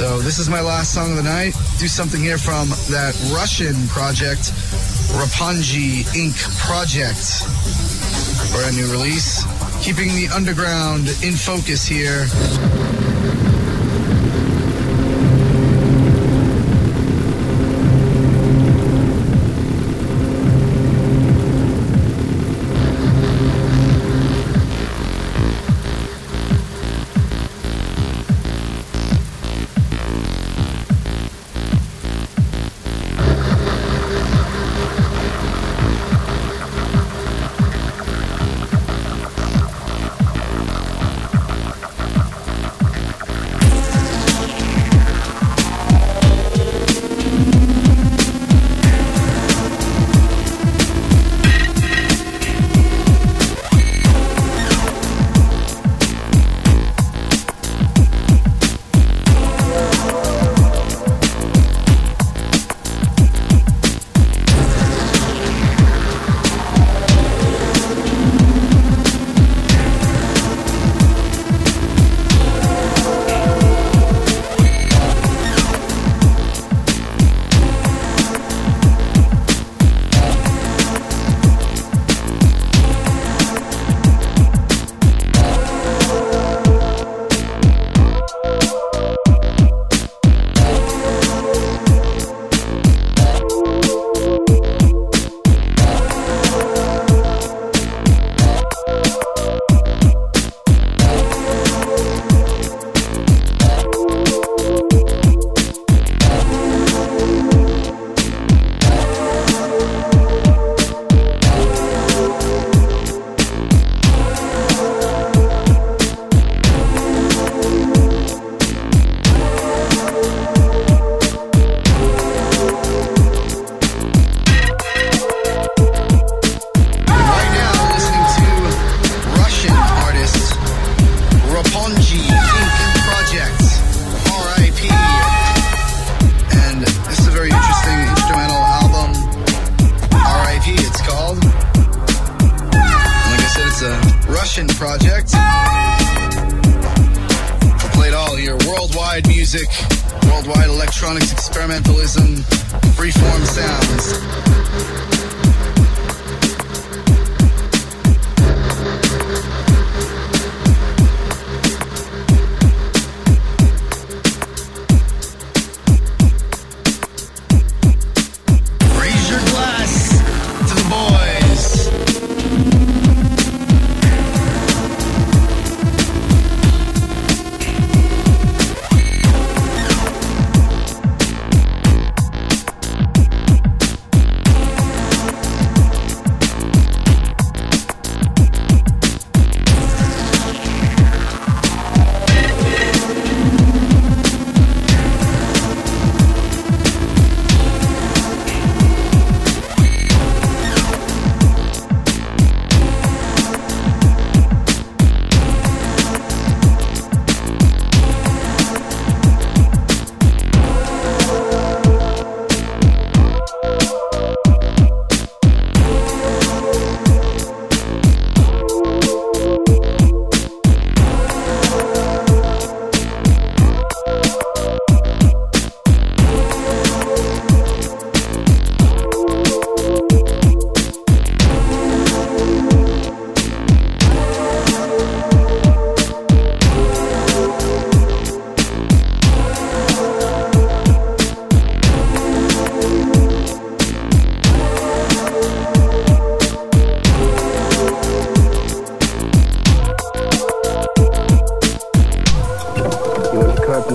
So this is my last song of the night. Do something here from that Russian project, Roppongi Inc. Project. Brand new release. Keeping the underground in focus here. A Russian project. I played all your worldwide music, worldwide electronics experimentalism, freeform sounds.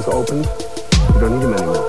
Opened? You don't need them anymore.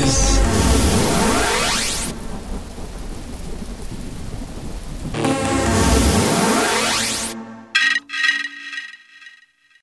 Raise